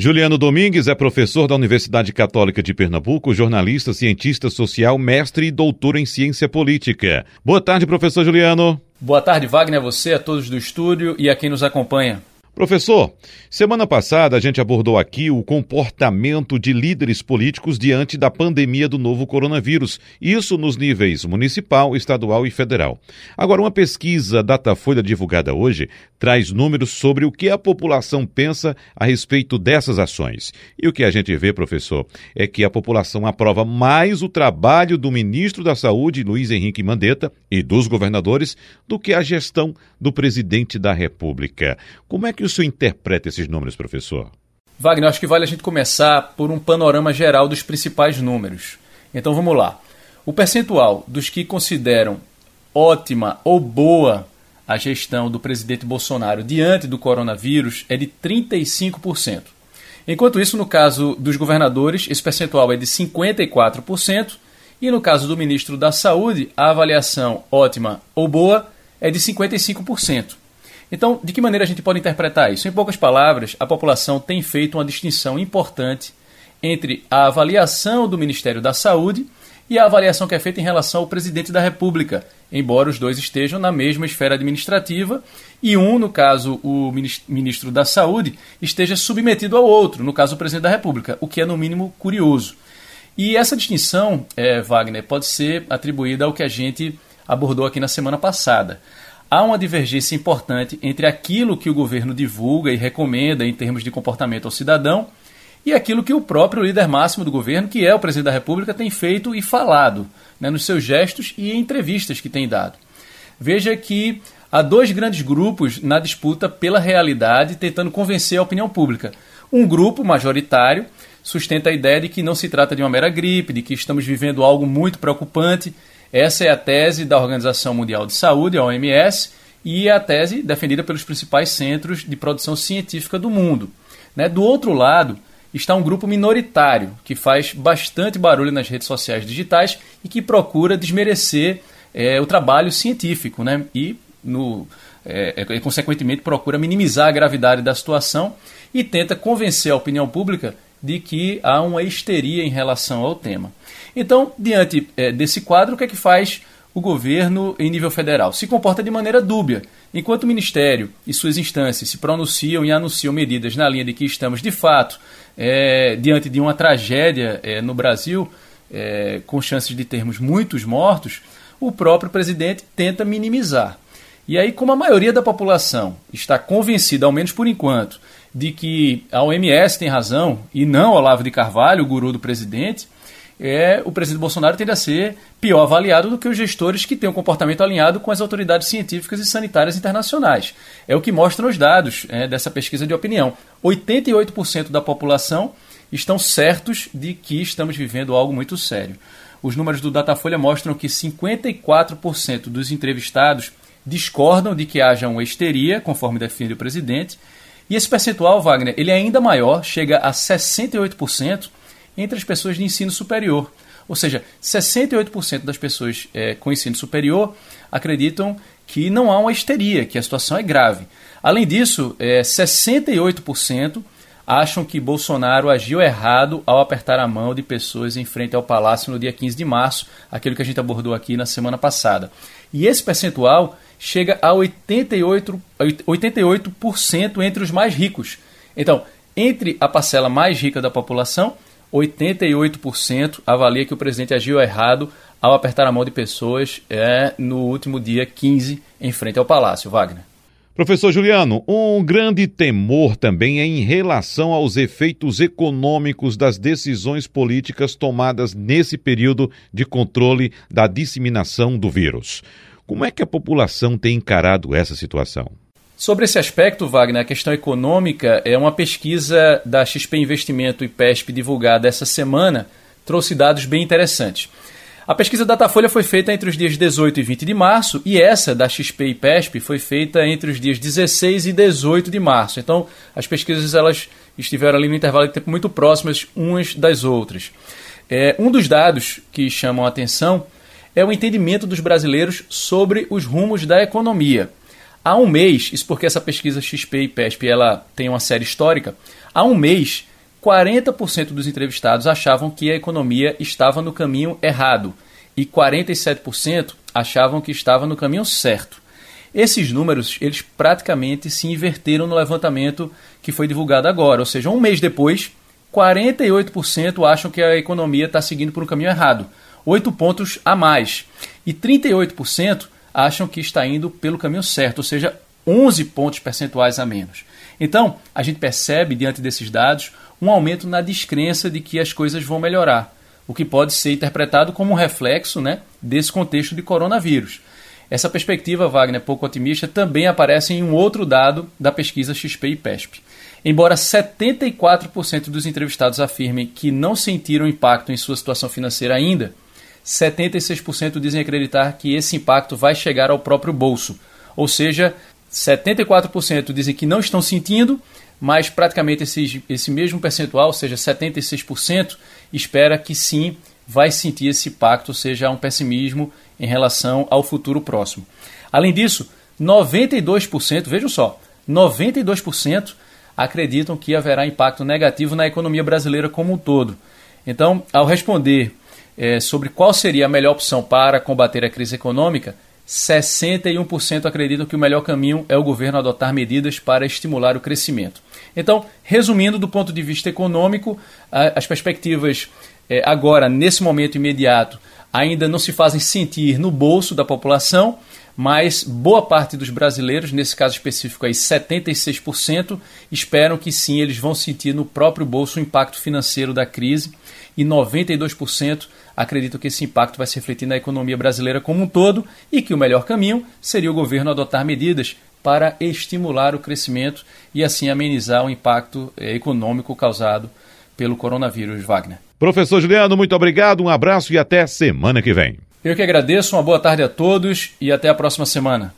Juliano Domingues é professor da Universidade Católica de Pernambuco, jornalista, cientista social, mestre e doutor em ciência política. Boa tarde, professor Juliano. Boa tarde, Wagner, a você, a todos do estúdio e a quem nos acompanha. Professor, semana passada a gente abordou aqui o comportamento de líderes políticos diante da pandemia do novo coronavírus, isso nos níveis municipal, estadual e federal. Agora, uma pesquisa Datafolha divulgada hoje traz números sobre o que a população pensa a respeito dessas ações. E o que a gente vê, professor, é que a população aprova mais o trabalho do ministro da Saúde, Luiz Henrique Mandetta, e dos governadores do que a gestão do presidente da República. Como é que o senhor interpreta esses números, professor? Wagner, acho que vale a gente começar por um panorama geral dos principais números. Então vamos lá. O percentual dos que consideram ótima ou boa a gestão do presidente Bolsonaro diante do coronavírus é de 35%. Enquanto isso, no caso dos governadores, esse percentual é de 54%, e no caso do ministro da Saúde, a avaliação ótima ou boa é de 55%. Então, de que maneira a gente pode interpretar isso? Em poucas palavras, a população tem feito uma distinção importante entre a avaliação do Ministério da Saúde e a avaliação que é feita em relação ao presidente da República, embora os dois estejam na mesma esfera administrativa e um, no caso o ministro da Saúde, esteja submetido ao outro, no caso o presidente da República, o que é no mínimo curioso. E essa distinção, é, Wagner, pode ser atribuída ao que a gente abordou aqui na semana passada há uma divergência importante entre aquilo que o governo divulga e recomenda em termos de comportamento ao cidadão e aquilo que o próprio líder máximo do governo, que é o presidente da República, tem feito e falado né, nos seus gestos e em entrevistas que tem dado. Veja que há dois grandes grupos na disputa pela realidade, tentando convencer a opinião pública. Um grupo majoritário sustenta a ideia de que não se trata de uma mera gripe, de que estamos vivendo algo muito preocupante essa é a tese da Organização Mundial de Saúde, a OMS, e é a tese defendida pelos principais centros de produção científica do mundo. Né? Do outro lado, está um grupo minoritário que faz bastante barulho nas redes sociais digitais e que procura desmerecer é, o trabalho científico né? e, no, é, é, consequentemente, procura minimizar a gravidade da situação e tenta convencer a opinião pública de que há uma histeria em relação ao tema. Então, diante é, desse quadro, o que é que faz o governo em nível federal? Se comporta de maneira dúbia. Enquanto o Ministério e suas instâncias se pronunciam e anunciam medidas na linha de que estamos, de fato, é, diante de uma tragédia é, no Brasil, é, com chances de termos muitos mortos, o próprio presidente tenta minimizar. E aí, como a maioria da população está convencida, ao menos por enquanto, de que a OMS tem razão e não Olavo de Carvalho, o guru do presidente, é, o presidente Bolsonaro tende a ser pior avaliado do que os gestores que têm um comportamento alinhado com as autoridades científicas e sanitárias internacionais. É o que mostram os dados é, dessa pesquisa de opinião. 88% da população estão certos de que estamos vivendo algo muito sério. Os números do Datafolha mostram que 54% dos entrevistados discordam de que haja uma histeria, conforme defende o presidente, e esse percentual, Wagner, ele é ainda maior, chega a 68% entre as pessoas de ensino superior. Ou seja, 68% das pessoas é, com ensino superior acreditam que não há uma histeria, que a situação é grave. Além disso, é, 68% acham que Bolsonaro agiu errado ao apertar a mão de pessoas em frente ao palácio no dia 15 de março, aquilo que a gente abordou aqui na semana passada. E esse percentual chega a 88%, 88 entre os mais ricos. Então, entre a parcela mais rica da população 88% avalia que o presidente agiu errado ao apertar a mão de pessoas é, no último dia 15 em frente ao Palácio. Wagner. Professor Juliano, um grande temor também é em relação aos efeitos econômicos das decisões políticas tomadas nesse período de controle da disseminação do vírus. Como é que a população tem encarado essa situação? Sobre esse aspecto, Wagner, a questão econômica é uma pesquisa da XP Investimento e PESP divulgada essa semana, trouxe dados bem interessantes. A pesquisa Datafolha foi feita entre os dias 18 e 20 de março e essa da XP e PESP foi feita entre os dias 16 e 18 de março. Então, as pesquisas elas estiveram ali no intervalo de tempo muito próximas umas das outras. É, um dos dados que chamam a atenção é o entendimento dos brasileiros sobre os rumos da economia. Há um mês, isso porque essa pesquisa XP e PESP ela tem uma série histórica, há um mês 40% dos entrevistados achavam que a economia estava no caminho errado e 47% achavam que estava no caminho certo. Esses números, eles praticamente se inverteram no levantamento que foi divulgado agora, ou seja, um mês depois, 48% acham que a economia está seguindo por um caminho errado, 8 pontos a mais, e 38% acham que está indo pelo caminho certo, ou seja, 11 pontos percentuais a menos. Então, a gente percebe, diante desses dados, um aumento na descrença de que as coisas vão melhorar, o que pode ser interpretado como um reflexo né, desse contexto de coronavírus. Essa perspectiva, Wagner, pouco otimista, também aparece em um outro dado da pesquisa XP e PESP. Embora 74% dos entrevistados afirmem que não sentiram impacto em sua situação financeira ainda, 76% dizem acreditar que esse impacto vai chegar ao próprio bolso. Ou seja, 74% dizem que não estão sentindo, mas praticamente esse, esse mesmo percentual, ou seja, 76%, espera que sim vai sentir esse impacto, ou seja, um pessimismo em relação ao futuro próximo. Além disso, 92%, vejam só, 92% acreditam que haverá impacto negativo na economia brasileira como um todo. Então, ao responder é, sobre qual seria a melhor opção para combater a crise econômica, 61% acreditam que o melhor caminho é o governo adotar medidas para estimular o crescimento. Então, resumindo, do ponto de vista econômico, as perspectivas é, agora, nesse momento imediato, ainda não se fazem sentir no bolso da população, mas boa parte dos brasileiros, nesse caso específico aí 76%, esperam que sim, eles vão sentir no próprio bolso o impacto financeiro da crise e 92% acreditam que esse impacto vai se refletir na economia brasileira como um todo e que o melhor caminho seria o governo adotar medidas para estimular o crescimento e assim amenizar o impacto eh, econômico causado pelo coronavírus, Wagner. Professor Juliano, muito obrigado, um abraço e até semana que vem. Eu que agradeço, uma boa tarde a todos e até a próxima semana.